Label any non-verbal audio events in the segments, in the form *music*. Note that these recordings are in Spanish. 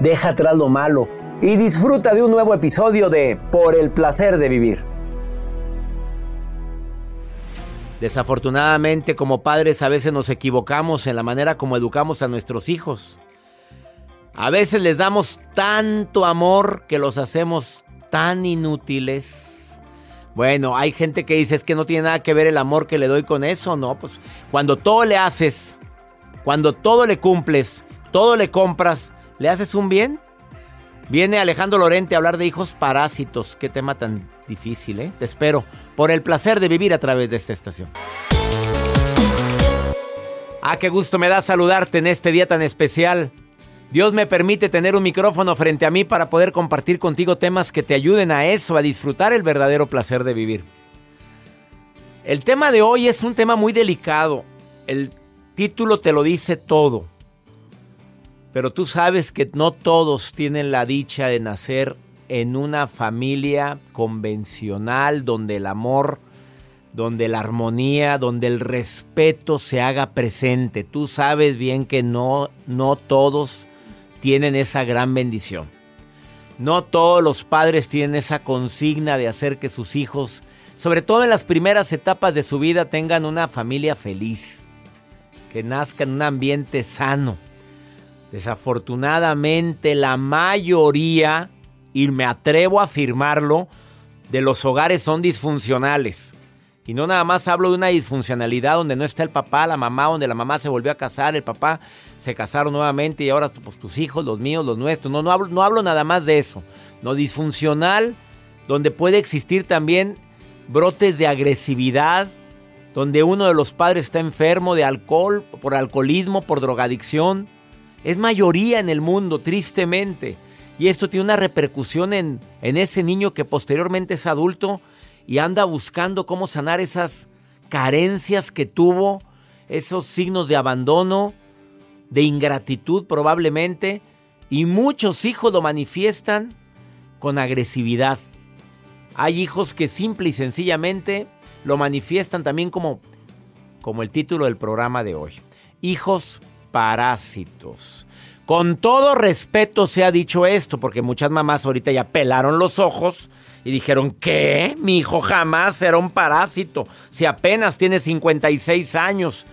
deja atrás lo malo y disfruta de un nuevo episodio de Por el placer de vivir. Desafortunadamente como padres a veces nos equivocamos en la manera como educamos a nuestros hijos. A veces les damos tanto amor que los hacemos tan inútiles. Bueno, hay gente que dice es que no tiene nada que ver el amor que le doy con eso, ¿no? Pues cuando todo le haces, cuando todo le cumples, todo le compras, ¿le haces un bien? Viene Alejandro Lorente a hablar de hijos parásitos. Qué tema tan difícil, ¿eh? Te espero por el placer de vivir a través de esta estación. Ah, qué gusto me da saludarte en este día tan especial. Dios me permite tener un micrófono frente a mí para poder compartir contigo temas que te ayuden a eso, a disfrutar el verdadero placer de vivir. El tema de hoy es un tema muy delicado. El título te lo dice todo. Pero tú sabes que no todos tienen la dicha de nacer en una familia convencional donde el amor, donde la armonía, donde el respeto se haga presente. Tú sabes bien que no, no todos tienen esa gran bendición. No todos los padres tienen esa consigna de hacer que sus hijos, sobre todo en las primeras etapas de su vida, tengan una familia feliz, que nazca en un ambiente sano. Desafortunadamente la mayoría, y me atrevo a afirmarlo, de los hogares son disfuncionales. Y no nada más hablo de una disfuncionalidad donde no está el papá, la mamá, donde la mamá se volvió a casar, el papá se casaron nuevamente y ahora pues, tus hijos, los míos, los nuestros. No, no, hablo, no hablo nada más de eso. No disfuncional, donde puede existir también brotes de agresividad, donde uno de los padres está enfermo de alcohol, por alcoholismo, por drogadicción. Es mayoría en el mundo, tristemente. Y esto tiene una repercusión en, en ese niño que posteriormente es adulto y anda buscando cómo sanar esas carencias que tuvo, esos signos de abandono, de ingratitud probablemente, y muchos hijos lo manifiestan con agresividad. Hay hijos que simple y sencillamente lo manifiestan también como, como el título del programa de hoy. Hijos parásitos. Con todo respeto se ha dicho esto, porque muchas mamás ahorita ya pelaron los ojos y dijeron, ¿qué? Mi hijo jamás era un parásito. Si apenas tiene 56 años.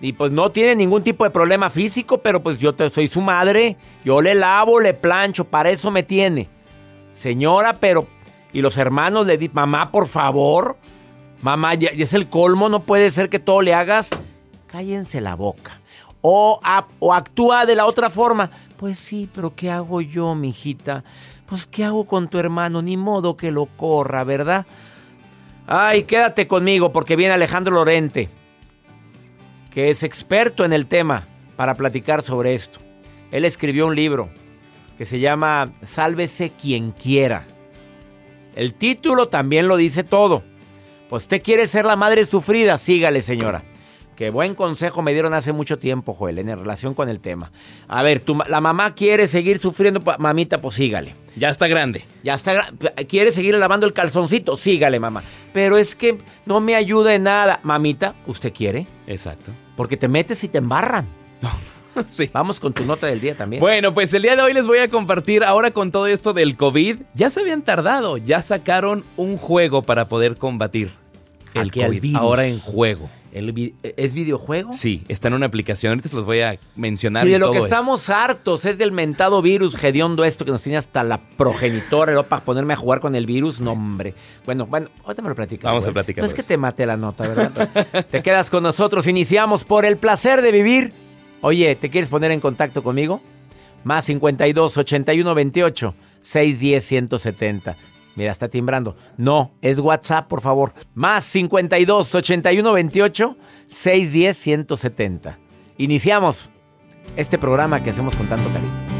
Y pues no tiene ningún tipo de problema físico, pero pues yo te, soy su madre. Yo le lavo, le plancho, para eso me tiene. Señora, pero... Y los hermanos le dicen, mamá, por favor. Mamá, ya, es el colmo, no puede ser que todo le hagas. Cállense la boca. O, actúa de la otra forma. Pues sí, pero ¿qué hago yo, mijita? Pues ¿qué hago con tu hermano? Ni modo que lo corra, ¿verdad? Ay, quédate conmigo porque viene Alejandro Lorente que es experto en el tema, para platicar sobre esto. Él escribió un libro que se llama Sálvese quien quiera. El título también lo dice todo. Pues usted quiere ser la madre sufrida, sígale señora. Qué buen consejo me dieron hace mucho tiempo, Joel, en relación con el tema. A ver, tu, la mamá quiere seguir sufriendo, mamita, pues sígale. Ya está grande. Ya está Quiere seguir lavando el calzoncito, sígale, mamá. Pero es que no me ayuda en nada. Mamita, ¿usted quiere? Exacto. Porque te metes y te embarran. *laughs* sí. Vamos con tu nota del día también. Bueno, pues el día de hoy les voy a compartir, ahora con todo esto del COVID, ya se habían tardado, ya sacaron un juego para poder combatir el COVID. Ahora en juego. ¿Es videojuego? Sí, está en una aplicación. Ahorita se los voy a mencionar. Sí, de lo que estamos hartos es del mentado virus hediondo esto que nos tiene hasta la progenitora ¿no? para ponerme a jugar con el virus. No, hombre. Bueno, bueno, ahorita me lo platicas. Vamos a platicar. No es que te mate la nota, ¿verdad? te quedas con nosotros. Iniciamos por el placer de vivir. Oye, ¿te quieres poner en contacto conmigo? Más 52 81 28 610 170. Mira, está timbrando. No, es WhatsApp, por favor. Más 52 81 28 610 170. Iniciamos este programa que hacemos con tanto cariño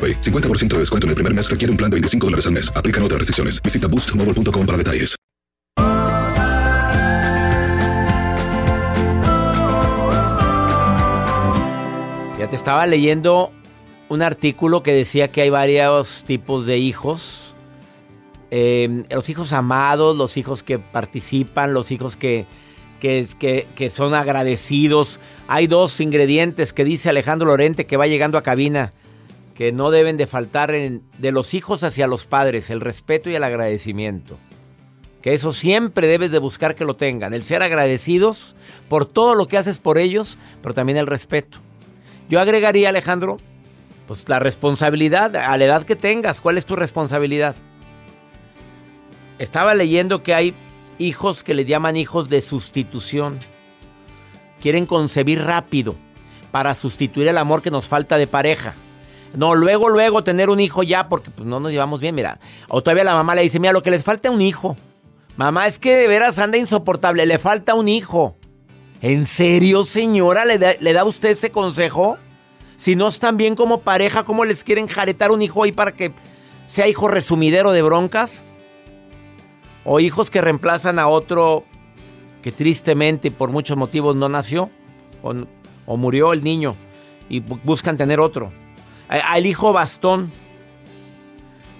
50% de descuento en el primer mes requiere un plan de 25 dólares al mes. Aplican otras restricciones. Visita boostmobile.com para detalles. Ya te estaba leyendo un artículo que decía que hay varios tipos de hijos. Eh, los hijos amados, los hijos que participan, los hijos que, que, que, son agradecidos. Hay dos ingredientes que dice Alejandro Lorente que va llegando a cabina que no deben de faltar de los hijos hacia los padres, el respeto y el agradecimiento. Que eso siempre debes de buscar que lo tengan, el ser agradecidos por todo lo que haces por ellos, pero también el respeto. Yo agregaría, Alejandro, pues la responsabilidad a la edad que tengas, ¿cuál es tu responsabilidad? Estaba leyendo que hay hijos que le llaman hijos de sustitución. Quieren concebir rápido para sustituir el amor que nos falta de pareja. No, luego, luego tener un hijo ya porque pues, no nos llevamos bien, mira. O todavía la mamá le dice, mira, lo que les falta un hijo. Mamá, es que de veras anda insoportable, le falta un hijo. ¿En serio, señora? ¿Le da, ¿Le da usted ese consejo? Si no están bien como pareja, ¿cómo les quieren jaretar un hijo ahí para que sea hijo resumidero de broncas? O hijos que reemplazan a otro que tristemente por muchos motivos no nació o murió el niño. y buscan tener otro. Al hijo bastón.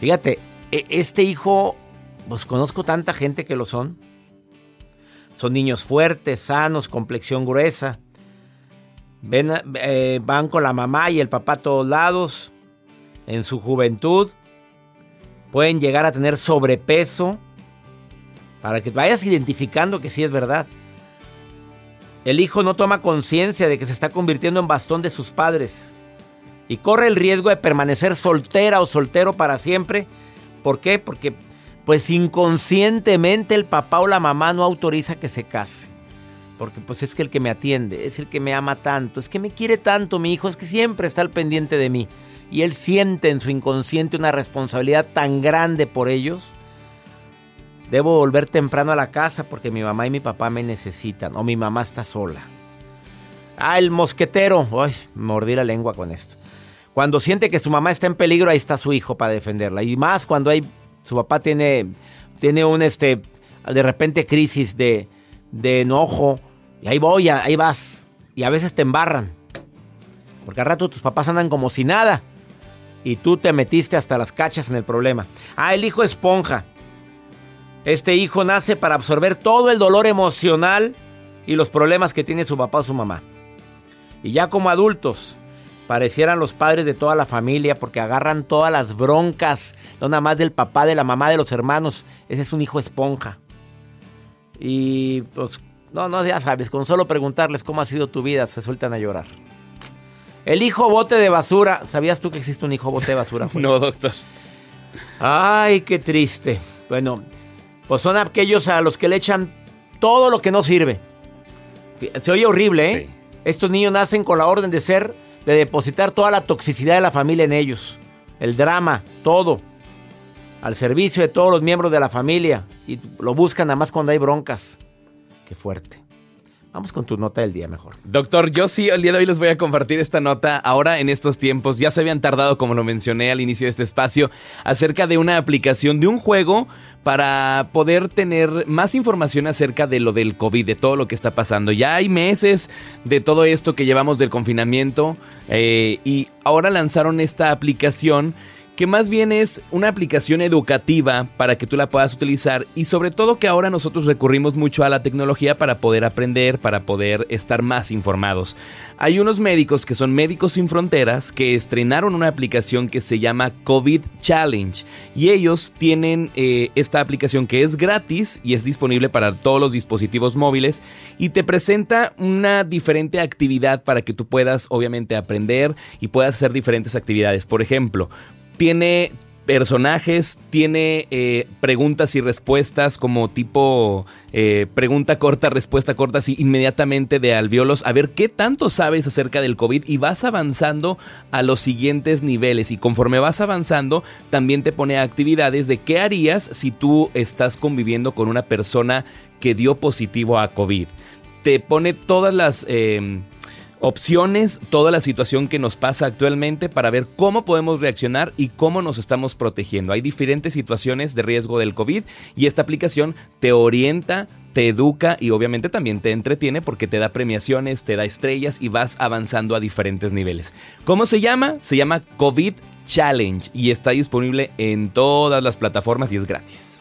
Fíjate, e, este hijo, pues conozco tanta gente que lo son. Son niños fuertes, sanos, complexión gruesa. Ven, eh, van con la mamá y el papá a todos lados. En su juventud. Pueden llegar a tener sobrepeso. Para que vayas identificando que sí es verdad. El hijo no toma conciencia de que se está convirtiendo en bastón de sus padres. Y corre el riesgo de permanecer soltera o soltero para siempre. ¿Por qué? Porque pues inconscientemente el papá o la mamá no autoriza que se case. Porque pues es que el que me atiende, es el que me ama tanto, es que me quiere tanto mi hijo, es que siempre está al pendiente de mí. Y él siente en su inconsciente una responsabilidad tan grande por ellos. Debo volver temprano a la casa porque mi mamá y mi papá me necesitan o mi mamá está sola. Ah, el mosquetero. Ay, mordí la lengua con esto. Cuando siente que su mamá está en peligro, ahí está su hijo para defenderla. Y más cuando hay su papá tiene, tiene un, este, de repente crisis de, de enojo. Y ahí voy, ahí vas. Y a veces te embarran. Porque al rato tus papás andan como si nada. Y tú te metiste hasta las cachas en el problema. Ah, el hijo esponja. Este hijo nace para absorber todo el dolor emocional y los problemas que tiene su papá o su mamá. Y ya como adultos, parecieran los padres de toda la familia porque agarran todas las broncas, no nada más del papá, de la mamá, de los hermanos. Ese es un hijo esponja. Y pues, no, no, ya sabes, con solo preguntarles cómo ha sido tu vida, se sueltan a llorar. El hijo bote de basura. ¿Sabías tú que existe un hijo bote de basura? *laughs* no, doctor. Ay, qué triste. Bueno, pues son aquellos a los que le echan todo lo que no sirve. Se oye horrible, ¿eh? Estos niños nacen con la orden de ser de depositar toda la toxicidad de la familia en ellos. El drama, todo. Al servicio de todos los miembros de la familia. Y lo buscan nada más cuando hay broncas. Qué fuerte. Vamos con tu nota del día mejor. Doctor, yo sí, el día de hoy les voy a compartir esta nota. Ahora en estos tiempos, ya se habían tardado, como lo mencioné al inicio de este espacio, acerca de una aplicación de un juego para poder tener más información acerca de lo del COVID, de todo lo que está pasando. Ya hay meses de todo esto que llevamos del confinamiento eh, y ahora lanzaron esta aplicación que más bien es una aplicación educativa para que tú la puedas utilizar y sobre todo que ahora nosotros recurrimos mucho a la tecnología para poder aprender, para poder estar más informados. Hay unos médicos que son Médicos Sin Fronteras que estrenaron una aplicación que se llama COVID Challenge y ellos tienen eh, esta aplicación que es gratis y es disponible para todos los dispositivos móviles y te presenta una diferente actividad para que tú puedas obviamente aprender y puedas hacer diferentes actividades. Por ejemplo, tiene personajes, tiene eh, preguntas y respuestas como tipo eh, pregunta corta, respuesta corta, así inmediatamente de alveolos, a ver qué tanto sabes acerca del COVID y vas avanzando a los siguientes niveles. Y conforme vas avanzando también te pone actividades de qué harías si tú estás conviviendo con una persona que dio positivo a COVID. Te pone todas las... Eh, opciones, toda la situación que nos pasa actualmente para ver cómo podemos reaccionar y cómo nos estamos protegiendo. Hay diferentes situaciones de riesgo del COVID y esta aplicación te orienta, te educa y obviamente también te entretiene porque te da premiaciones, te da estrellas y vas avanzando a diferentes niveles. ¿Cómo se llama? Se llama COVID Challenge y está disponible en todas las plataformas y es gratis.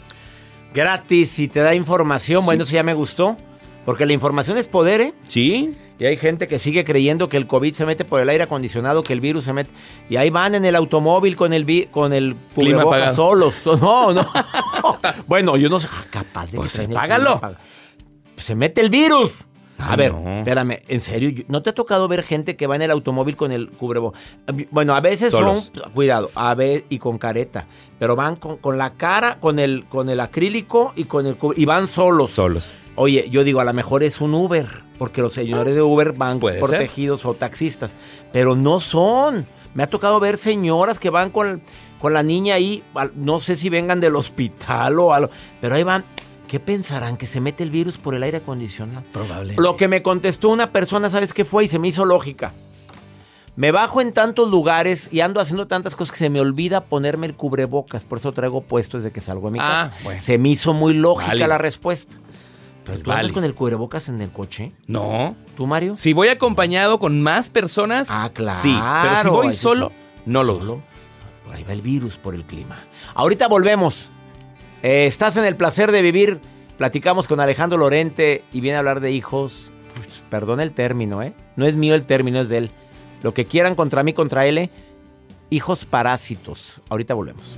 Gratis y te da información, bueno, eso ya me gustó. Porque la información es poder, ¿eh? Sí. Y hay gente que sigue creyendo que el COVID se mete por el aire acondicionado, que el virus se mete. Y ahí van en el automóvil con el con el cubrebocas solos. *laughs* No, no. *laughs* bueno, yo no soy capaz de pues págalo. Se mete el virus. A ver, espérame, en serio, ¿no te ha tocado ver gente que va en el automóvil con el cubrebocas? Bueno, a veces son, cuidado, a ver, y con careta, pero van con, la cara, con el, con el acrílico y con el y van solos. Solos. Oye, yo digo, a lo mejor es un Uber, porque los señores de Uber van protegidos o taxistas, pero no son. Me ha tocado ver señoras que van con, con la niña ahí, no sé si vengan del hospital o algo, pero ahí van. ¿Qué pensarán? ¿Que se mete el virus por el aire acondicionado? Probablemente. Lo que me contestó una persona, ¿sabes qué fue? Y se me hizo lógica. Me bajo en tantos lugares y ando haciendo tantas cosas que se me olvida ponerme el cubrebocas. Por eso traigo puesto desde que salgo de mi ah, casa. Se me hizo muy lógica la respuesta. ¿Pero pues tú andas con el cubrebocas en el coche? No. ¿Tú, Mario? Si voy acompañado con más personas, Ah, claro. sí. Pero si voy solo, no lo Solo. uso. Ahí va el virus por el clima. Ahorita volvemos. Eh, estás en el placer de vivir. Platicamos con Alejandro Lorente y viene a hablar de hijos. Perdón el término, ¿eh? No es mío el término, es de él. Lo que quieran contra mí, contra él. Hijos parásitos. Ahorita volvemos.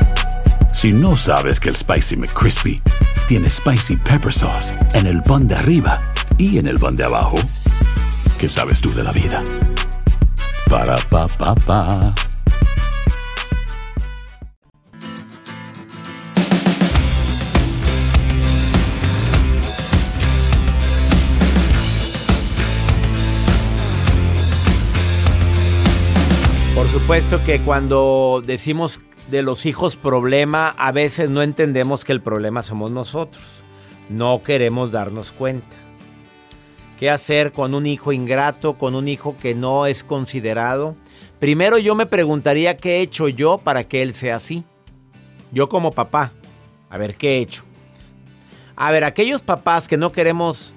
Si no sabes que el Spicy McCrispy tiene Spicy Pepper Sauce en el pan de arriba y en el pan de abajo, ¿qué sabes tú de la vida? Para, pa, pa, pa. Por supuesto que cuando decimos de los hijos problema, a veces no entendemos que el problema somos nosotros. No queremos darnos cuenta. ¿Qué hacer con un hijo ingrato, con un hijo que no es considerado? Primero yo me preguntaría qué he hecho yo para que él sea así. Yo como papá. A ver, ¿qué he hecho? A ver, aquellos papás que no queremos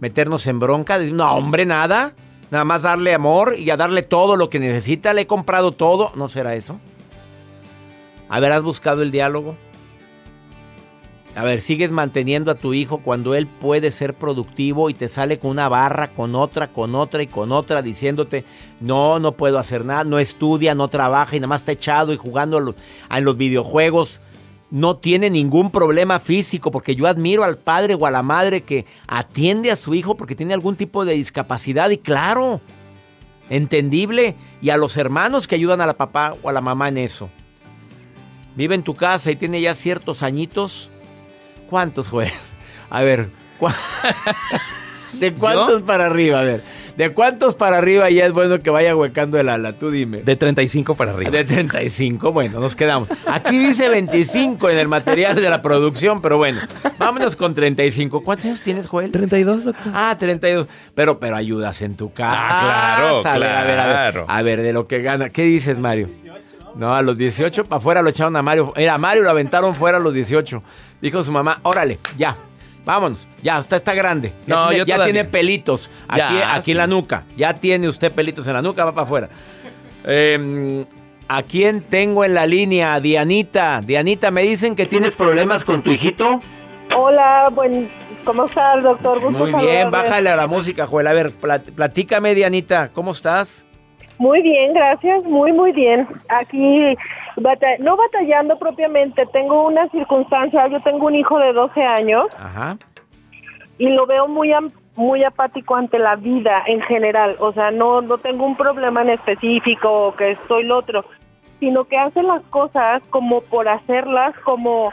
meternos en bronca, decir, no, hombre, nada. Nada más darle amor y a darle todo lo que necesita. Le he comprado todo. ¿No será eso? A ver, ¿has buscado el diálogo? A ver, sigues manteniendo a tu hijo cuando él puede ser productivo y te sale con una barra, con otra, con otra y con otra, diciéndote, no, no puedo hacer nada, no estudia, no trabaja y nada más está echado y jugando a lo- a los videojuegos. No tiene ningún problema físico, porque yo admiro al padre o a la madre que atiende a su hijo porque tiene algún tipo de discapacidad y claro, entendible, y a los hermanos que ayudan a la papá o a la mamá en eso. Vive en tu casa y tiene ya ciertos añitos. ¿Cuántos, güey? A ver, ¿cuá- *laughs* ¿de cuántos para arriba? A ver, ¿de cuántos para arriba ya es bueno que vaya huecando el ala? Tú dime. De 35 para arriba. De 35, bueno, nos quedamos. Aquí dice 25 en el material de la producción, pero bueno, vámonos con 35. ¿Cuántos años tienes, Joel? 32, doctor. Ah, 32. Pero, pero ayudas en tu casa. Ah, claro, A ver, a ver, a ver. claro. A ver, de lo que gana. ¿Qué dices, Mario? No, a los 18 para afuera lo echaron a Mario. Era a Mario lo aventaron fuera a los 18. Dijo su mamá, órale, ya. Vámonos, ya, usted está grande. Ya, No, tiene, yo ya tiene pelitos aquí, Ya, aquí sí. en la nuca. Ya tiene usted pelitos en la nuca, va para afuera. Eh, ¿A quién tengo en la línea? Dianita. Dianita, me dicen que tienes problemas con tu hijito. Hola, buen, ¿cómo estás, doctor? Gusto Muy bien, bájale a la música, Joel. A ver, plat- platícame, Dianita, ¿cómo estás? Muy bien, gracias, muy, muy bien. Aquí, bata- no batallando propiamente, tengo una circunstancia, yo tengo un hijo de 12 años Ajá. y lo veo muy muy apático ante la vida en general, o sea, no no tengo un problema en específico o que estoy lo otro, sino que hace las cosas como por hacerlas, como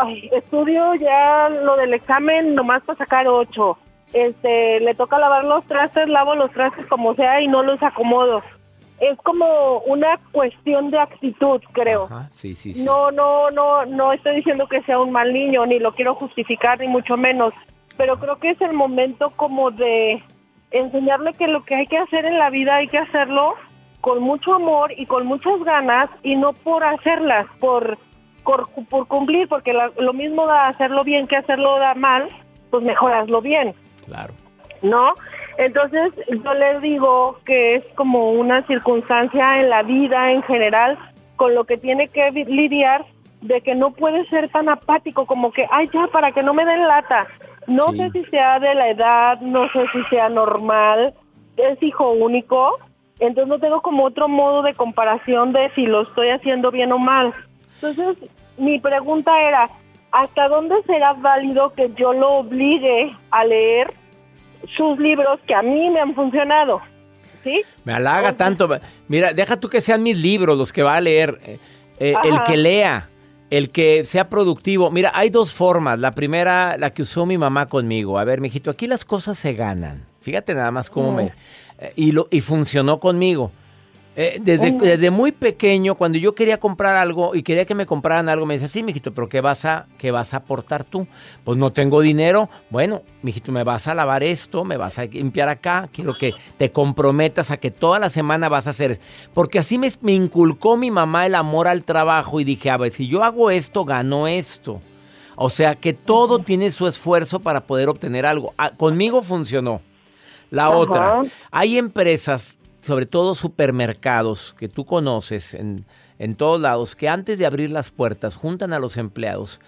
ay, estudio ya lo del examen nomás para sacar ocho. Este, le toca lavar los trastes, lavo los trastes como sea y no los acomodo. es como una cuestión de actitud, creo. Ajá, sí, sí, sí. No, no, no, no estoy diciendo que sea un mal niño, ni lo quiero justificar, ni mucho menos, pero creo que es el momento como de enseñarle que lo que hay que hacer en la vida hay que hacerlo con mucho amor y con muchas ganas y no por hacerlas, por, por, por cumplir, porque la- lo mismo da hacerlo bien que hacerlo da mal, pues mejor hazlo bien. Claro. ¿no? Entonces yo les digo que es como una circunstancia en la vida en general con lo que tiene que lidiar de que no puede ser tan apático como que, ay ya, para que no me den lata. No Sí. sé si sea de la edad, no sé si sea normal, es hijo único, entonces no tengo como otro modo de comparación de si lo estoy haciendo bien o mal. Entonces mi pregunta era, ¿hasta dónde será válido que yo lo obligue a leer sus libros que a mí me han funcionado. ¿Sí? Me halaga tanto. Mira, deja tú que sean mis libros los que va a leer. Eh, eh, el que lea, el que sea productivo. Mira, hay dos formas. La primera, la que usó mi mamá conmigo. A ver, mijito, aquí las cosas se ganan. Fíjate nada más cómo me... eh, y, lo, y funcionó conmigo. Eh, desde, desde muy pequeño, cuando yo quería comprar algo y quería que me compraran algo, me decía, sí, mijito, pero ¿qué vas a, qué vas a aportar tú? Pues no tengo dinero. Bueno, mijito, me vas a lavar esto, me vas a limpiar acá. Quiero que te comprometas a que toda la semana vas a hacer. Porque así me, me inculcó mi mamá el amor al trabajo y dije, a ver, si yo hago esto, gano esto. O sea, que todo tiene su esfuerzo para poder obtener algo. Ah, conmigo funcionó. La otra, hay empresas, sobre todo supermercados que tú conoces en, en todos lados, que antes de abrir las puertas juntan a los empleados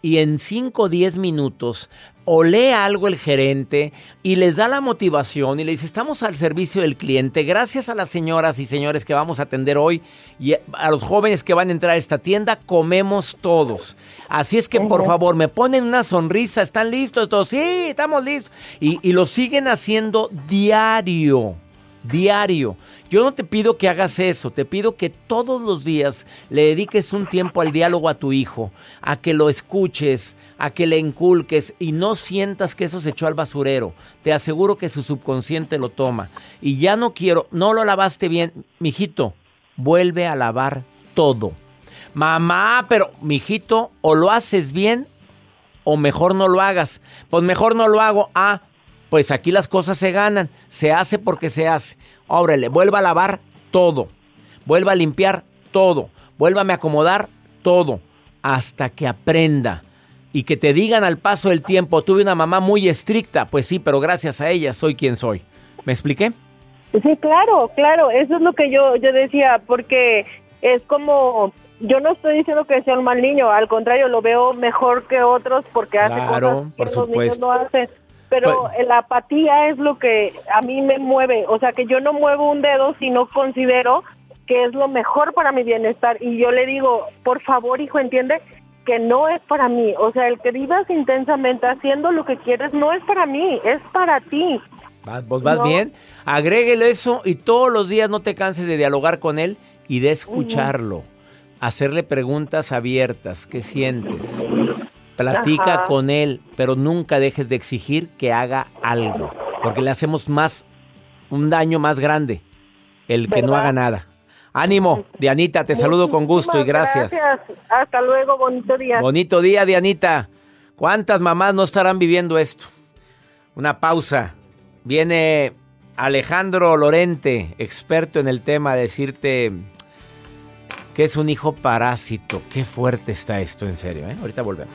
y en 5 o 10 minutos o lee algo el gerente y les da la motivación y le dice, estamos al servicio del cliente, gracias a las señoras y señores que vamos a atender hoy y a los jóvenes que van a entrar a esta tienda, comemos todos. Así es que por favor, me ponen una sonrisa, ¿están listos todos? Sí, estamos listos. Y, y lo siguen haciendo diario diario. Yo no te pido que hagas eso, te pido que todos los días le dediques un tiempo al diálogo a tu hijo, a que lo escuches, a que le inculques y no sientas que eso se echó al basurero. Te aseguro que su subconsciente lo toma. Y ya no quiero, no lo lavaste bien, mijito, vuelve a lavar todo. Mamá, pero mijito, o lo haces bien o mejor no lo hagas. Pues mejor no lo hago. Ah, pues aquí las cosas se ganan. Se hace porque se hace. Óbrele, vuelva a lavar todo. Vuelva a limpiar todo. Vuélvame a acomodar todo. Hasta que aprenda. Y que te digan al paso del tiempo, tuve una mamá muy estricta. Pues sí, pero gracias a ella soy quien soy. ¿Me expliqué? Sí, claro, claro, eso es lo que yo, yo decía, porque es como, yo no estoy diciendo que sea un mal niño, al contrario, lo veo mejor que otros porque hace Claro, cosas que por los niños no hacen. Pero la apatía es lo que a mí me mueve, o sea que yo no muevo un dedo si no considero que es lo mejor para mi bienestar. Y yo le digo, por favor, hijo, entiende que no es para mí. O sea, el que vivas intensamente haciendo lo que quieres no es para mí, es para ti. ¿Vas, ¿Vos vas No. bien? Agréguele eso y todos los días no te canses de dialogar con él y de escucharlo. Hacerle preguntas abiertas. ¿Qué sientes? Platica Ajá. con él, pero nunca dejes de exigir que haga algo. Porque le hacemos más, un daño más grande el que no haga nada. Ánimo, Dianita, te saludo con gusto y Muchísimas gracias. Hasta luego, bonito día. Bonito día, Dianita. ¿Cuántas mamás no estarán viviendo esto? Una pausa. Viene Alejandro Lorente, experto en el tema, a decirte que es un hijo parásito. Qué fuerte está esto, en serio. ¿eh? Ahorita volvemos.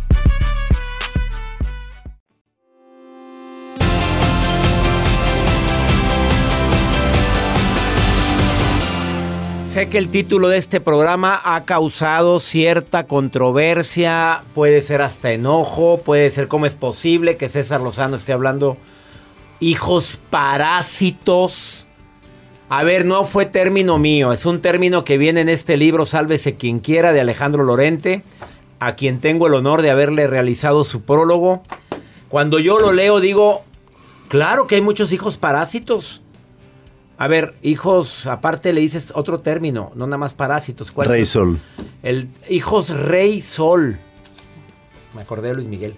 Sé que el título de este programa ha causado cierta controversia, puede ser hasta enojo, puede ser cómo es posible que César Lozano esté hablando hijos parásitos. A ver, no fue término mío, es un término que viene en este libro Sálvese quien quiera de Alejandro Lorente, a quien tengo el honor de haberle realizado su prólogo. Cuando yo lo leo digo, claro que hay muchos hijos parásitos. A ver, hijos, aparte le dices otro término, no nada más parásitos. ¿cuál Rey es? Sol. El hijos Rey Sol. Me acordé de Luis Miguel,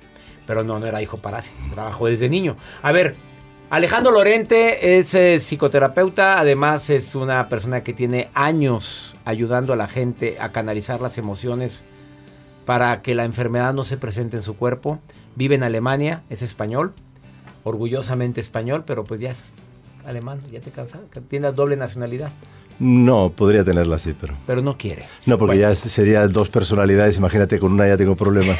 pero no, no era hijo parásito, trabajó desde niño. A ver, Alejandro Lorente es eh, psicoterapeuta, además es una persona que tiene años ayudando a la gente a canalizar las emociones para que la enfermedad no se presente en su cuerpo. Vive en Alemania, es español, orgullosamente español, pero pues ya es alemán, ya te cansas, que tiene doble nacionalidad, No, podría tenerla así, pero... pero no quiere. No, porque Bueno. ya sería dos personalidades, imagínate, con una ya tengo problemas.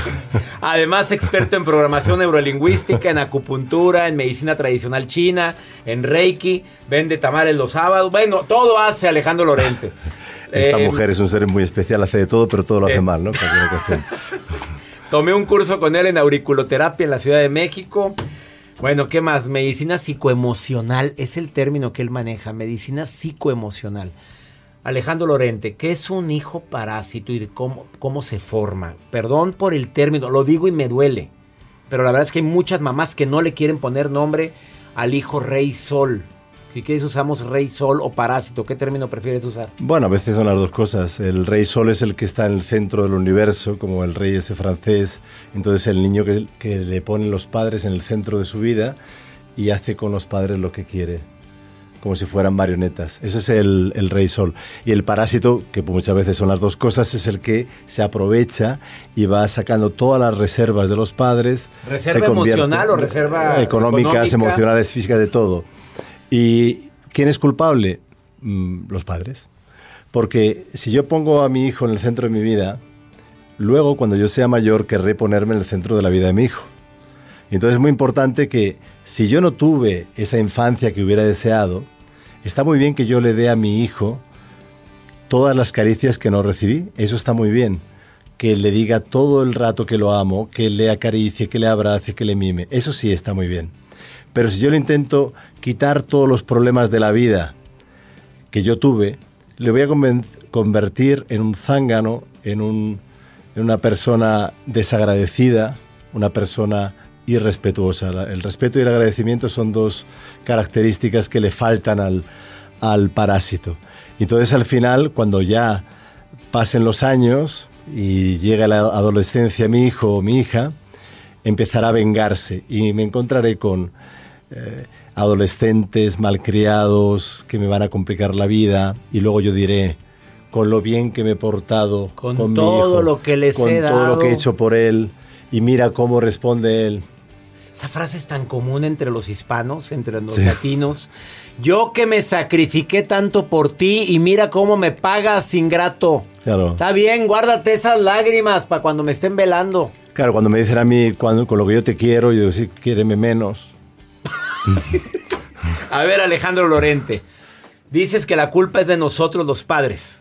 *laughs* Además, experto en programación neurolingüística, en acupuntura, en medicina tradicional china, en Reiki, vende tamales los sábados. Bueno, todo hace Alejandro Lorente. *laughs* Esta Eh, mujer es un ser muy especial, hace de todo, pero todo lo hace eh. mal, ¿no? *laughs* Tomé un curso con él en auriculoterapia en la Ciudad de México. Bueno, ¿qué más? Medicina psicoemocional es el término que él maneja, medicina psicoemocional. Alejandro Lorente, ¿qué es un hijo parásito y cómo, cómo se forma? Perdón por el término, lo digo y me duele. Pero la verdad es que hay muchas mamás que no le quieren poner nombre al hijo rey sol. Si quieres usamos rey sol o parásito, ¿qué término prefieres usar? Bueno, a veces son las dos cosas. El rey sol es el que está en el centro del universo, como el rey ese francés. Entonces el niño que, que le ponen los padres en el centro de su vida y hace con los padres lo que quiere, como si fueran marionetas. Ese es el, el rey sol. Y el parásito, que muchas veces son las dos cosas, es el que se aprovecha y va sacando todas las reservas de los padres. ¿Reserva emocional o reserva económicas, económica? emocionales, físicas, de todo. ¿Y quién es culpable? Mm, los padres. Porque si yo pongo a mi hijo en el centro de mi vida, luego cuando yo sea mayor querré ponerme en el centro de la vida de mi hijo. Entonces es muy importante que si yo no tuve esa infancia que hubiera deseado, está muy bien que yo le dé a mi hijo todas las caricias que no recibí. Eso está muy bien. Que le diga todo el rato que lo amo, que le acaricie, que le abrace, que le mime. Eso sí está muy bien. Pero si yo le intento quitar todos los problemas de la vida que yo tuve, le voy a convertir en un zángano, en, un- en una persona desagradecida, una persona irrespetuosa. El respeto y el agradecimiento son dos características que le faltan al, al parásito. Entonces al final, cuando ya pasen los años y llegue la adolescencia mi hijo o mi hija, empezará a vengarse y me encontraré con eh, adolescentes malcriados que me van a complicar la vida y luego yo diré con lo bien que me he portado Con todo hijo, lo que les con he todo lo que he dado". hecho por él y mira cómo responde él Esa frase es tan común entre los hispanos, entre los Sí. latinos. Yo que me sacrifiqué tanto por ti y mira cómo me pagas, ingrato. claro Está bien, guárdate esas lágrimas para cuando me estén velando. claro cuando me dicen a mí cuando, con lo que yo te quiero yo digo sí quiéreme menos *laughs* A ver, Alejandro Lorente, dices que la culpa es de nosotros los padres.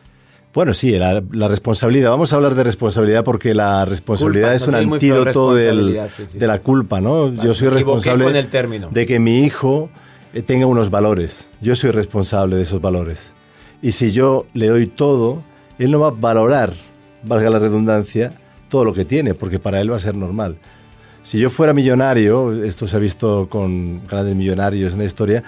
Bueno, sí, la, la, responsabilidad. Vamos a hablar de responsabilidad porque la responsabilidad Culpa, es un no, antídoto feo, del- responsabilidad, sí, sí, de la sí. culpa, ¿no? Vale, Yo soy responsable con el término. de que mi hijo eh, tenga unos valores. Yo soy responsable de esos valores. Y si yo le doy todo, él no va a valorar, valga la redundancia, todo lo que tiene, porque para él va a ser normal. Si yo fuera millonario, esto se ha visto con grandes millonarios en la historia,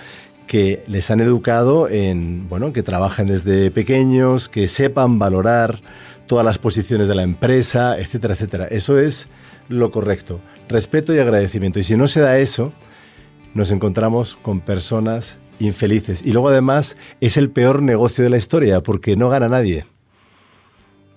que les han educado en, bueno, que trabajen desde pequeños, que sepan valorar todas las posiciones de la empresa, etcétera, etcétera. Eso es lo correcto. Respeto y agradecimiento. Y si no se da eso, nos encontramos con personas infelices. Y luego además es el peor negocio de la historia, porque no gana nadie.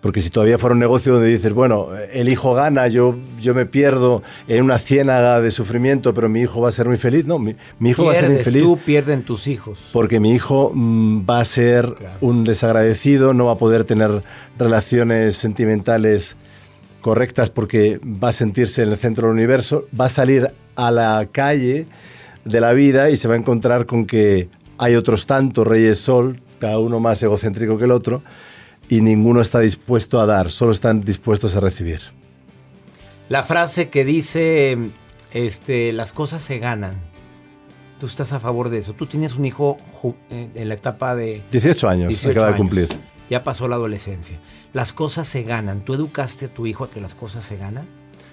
Porque si todavía fuera un negocio donde dices, bueno, el hijo gana, yo, yo me pierdo en una ciénaga de sufrimiento, pero mi hijo va a ser muy feliz. No, mi, mi hijo va a ser Pierdes infeliz tú, pierden tus hijos. porque mi hijo mm, va a ser un desagradecido, no va a poder tener relaciones sentimentales correctas porque va a sentirse en el centro del universo, va a salir a la calle de la vida y se va a encontrar con que hay otros tantos reyes sol, cada uno más egocéntrico que el otro, y ninguno está dispuesto a dar, solo están dispuestos a recibir. La frase que dice, este, las cosas se ganan. Tú estás a favor de eso. Tú tienes un hijo eh, en la etapa de 18 años 18 acaba de cumplir. Ya pasó la adolescencia. Las cosas se ganan. ¿Tú educaste a tu hijo a que las cosas se ganan?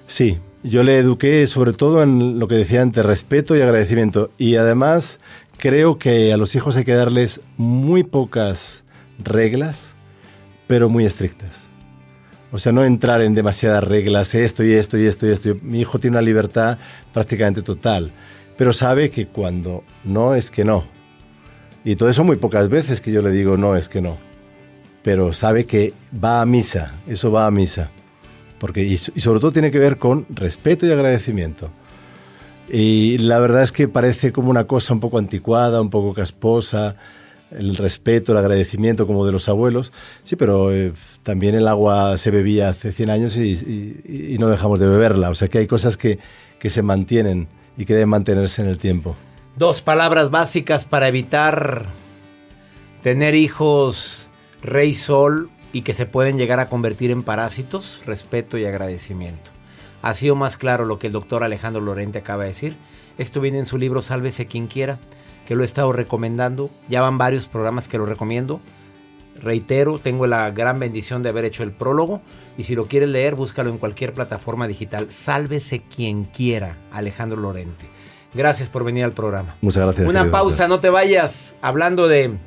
Sí, yo le eduqué sobre todo en lo que decía antes, respeto y agradecimiento. Y además creo que a los hijos hay que darles muy pocas reglas, pero muy estrictas. O sea, no entrar en demasiadas reglas, esto y esto y esto y esto. Mi hijo tiene una libertad prácticamente total, pero sabe que cuando no es que no. Y todo eso muy pocas veces que yo le digo no es que no. Pero sabe que va a misa, eso va a misa. Porque, y, sobre todo tiene que ver con respeto y agradecimiento. Y la verdad es que parece como una cosa un poco anticuada, un poco casposa, el respeto, el agradecimiento como de los abuelos. Sí, pero eh, también el agua se bebía hace 100 años y, no dejamos de beberla. O sea que hay cosas que, que se mantienen y que deben mantenerse en el tiempo. Dos palabras básicas para evitar tener hijos rey sol y que se pueden llegar a convertir en parásitos, respeto y agradecimiento. Ha sido más claro lo que el doctor Alejandro Lorente acaba de decir. Esto viene en su libro Sálvese quien quiera, que lo he estado recomendando. Ya van varios programas que lo recomiendo. Reitero, tengo la gran bendición de haber hecho el prólogo y si lo quieres leer, búscalo en cualquier plataforma digital. Sálvese quien quiera, Alejandro Lorente. Gracias por venir al programa. Muchas gracias. Una pausa, no te vayas. Hablando de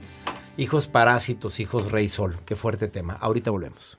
hijos parásitos, hijos rey sol. Qué fuerte tema. Ahorita volvemos.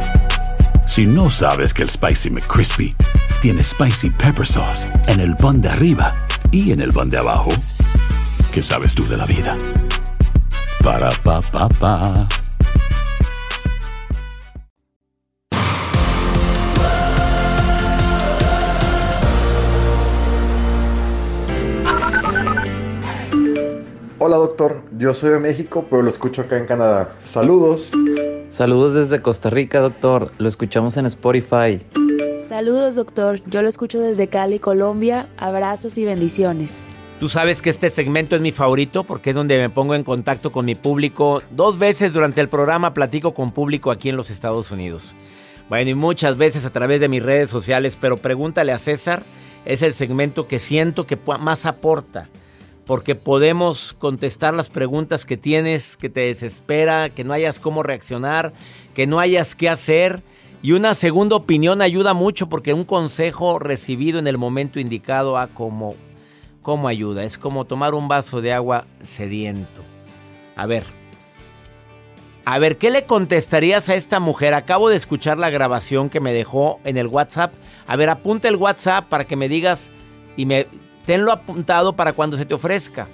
Si no sabes que el Spicy McCrispy tiene Spicy Pepper Sauce en el pan de arriba y en el pan de abajo, ¿qué sabes tú de la vida? Para, pa, pa, pa. Hola doctor, yo soy de México, pero lo escucho acá en Canadá. Saludos. Saludos desde Costa Rica, doctor. Lo escuchamos en Spotify. Saludos, doctor. Yo lo escucho desde Cali, Colombia. Abrazos y bendiciones. Tú sabes que este segmento es mi favorito porque es donde me pongo en contacto con mi público. Dos veces durante el programa platico con público aquí en los Estados Unidos. Bueno, y muchas veces a través de mis redes sociales, pero pregúntale a César, es el segmento que siento que más aporta porque podemos contestar las preguntas que tienes, que te desespera, que no hayas cómo reaccionar, que no hayas qué hacer. Y una segunda opinión ayuda mucho porque un consejo recibido en el momento indicado a como, como ayuda. Es como tomar un vaso de agua sediento. A ver. A ver, ¿qué le contestarías a esta mujer? Acabo de escuchar la grabación que me dejó en el WhatsApp. A ver, apunta el WhatsApp para que me digas y me Tenlo apuntado para cuando se te ofrezca.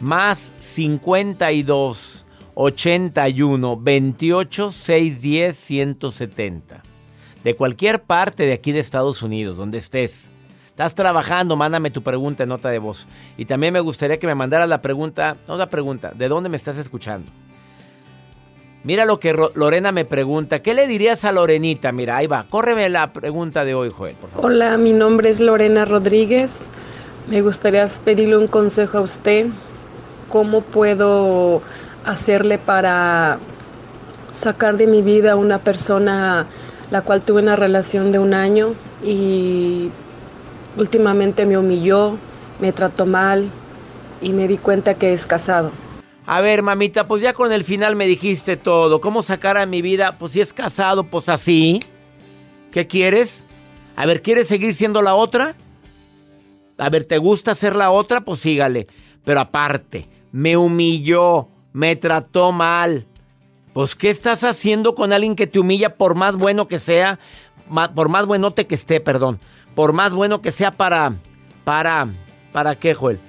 Más 52 81 28 610 170. De cualquier parte de aquí de Estados Unidos, donde estés. Estás trabajando, mándame tu pregunta en nota de voz. Y también me gustaría que me mandaras la pregunta, no la pregunta, ¿de dónde me estás escuchando? Mira lo que Lorena me pregunta. ¿Qué le dirías a Lorenita? Mira, ahí va. Córreme la pregunta de hoy, Joel, por favor. Hola, mi nombre es Lorena Rodríguez. Me gustaría pedirle un consejo a usted. ¿Cómo puedo hacerle para sacar de mi vida a una persona la cual tuve una relación de un año y últimamente me humilló, me trató mal y me di cuenta que es casado? A ver, mamita, pues ya con el final me dijiste todo. ¿Cómo sacar a mi vida? Pues si es casado, pues así. ¿Qué quieres? A ver, ¿quieres seguir siendo la otra? A ver, ¿te gusta ser la otra? Pues sígale. Pero aparte, me humilló, me trató mal. Pues, ¿qué estás haciendo con alguien que te humilla por más bueno que sea? Por más buenote que esté, perdón. Por más bueno que sea para... Para... ¿Para qué, Joel?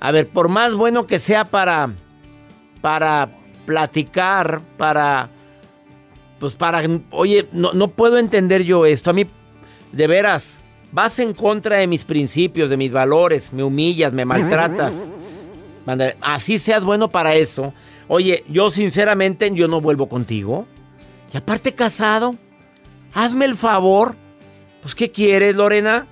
A ver, por más bueno que sea para... Para platicar, para... Pues para... Oye, no, no puedo entender yo esto. A mí, de veras, Vas en contra de mis principios, de mis valores, me humillas, me maltratas. Así seas bueno para eso. Oye, yo sinceramente yo no vuelvo contigo. Y aparte casado, hazme el favor. Pues ¿qué quieres, Lorena?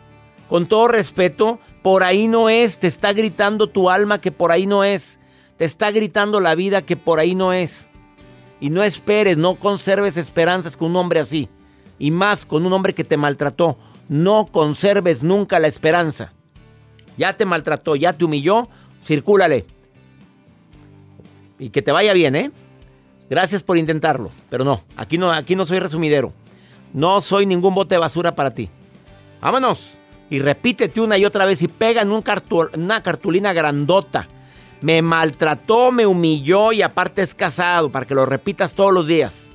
Con todo respeto, por ahí no es. Te está gritando tu alma que por ahí no es. Te está gritando la vida que por ahí no es. Y no esperes, no conserves esperanzas con un hombre así. Y más con un hombre que te maltrató. No conserves nunca la esperanza. Ya te maltrató, ya te humilló, circúlale. Y que te vaya bien, ¿eh? Gracias por intentarlo, pero no, aquí no, aquí no soy resumidero. No soy ningún bote de basura para ti. Vámonos. Y repítete una y otra vez y pega en un una cartulina grandota. Me maltrató, me humilló y aparte es casado para que lo repitas todos los días.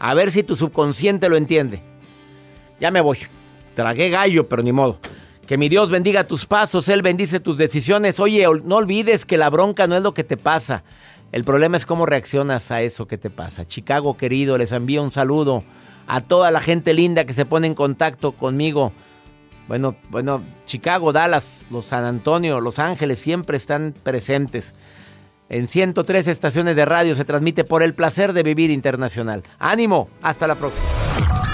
A ver si tu subconsciente lo entiende. Ya me voy. Tragué gallo, pero ni modo. Que mi Dios bendiga tus pasos, Él bendice tus decisiones. Oye, no olvides que la bronca no es lo que te pasa. El problema es cómo reaccionas a eso que te pasa. Chicago querido, les envío un saludo a toda la gente linda que se pone en contacto conmigo. Bueno, bueno, Chicago, Dallas, los San Antonio, Los Ángeles siempre están presentes. En 103 estaciones de radio se transmite por el placer de vivir internacional. Ánimo, hasta la próxima.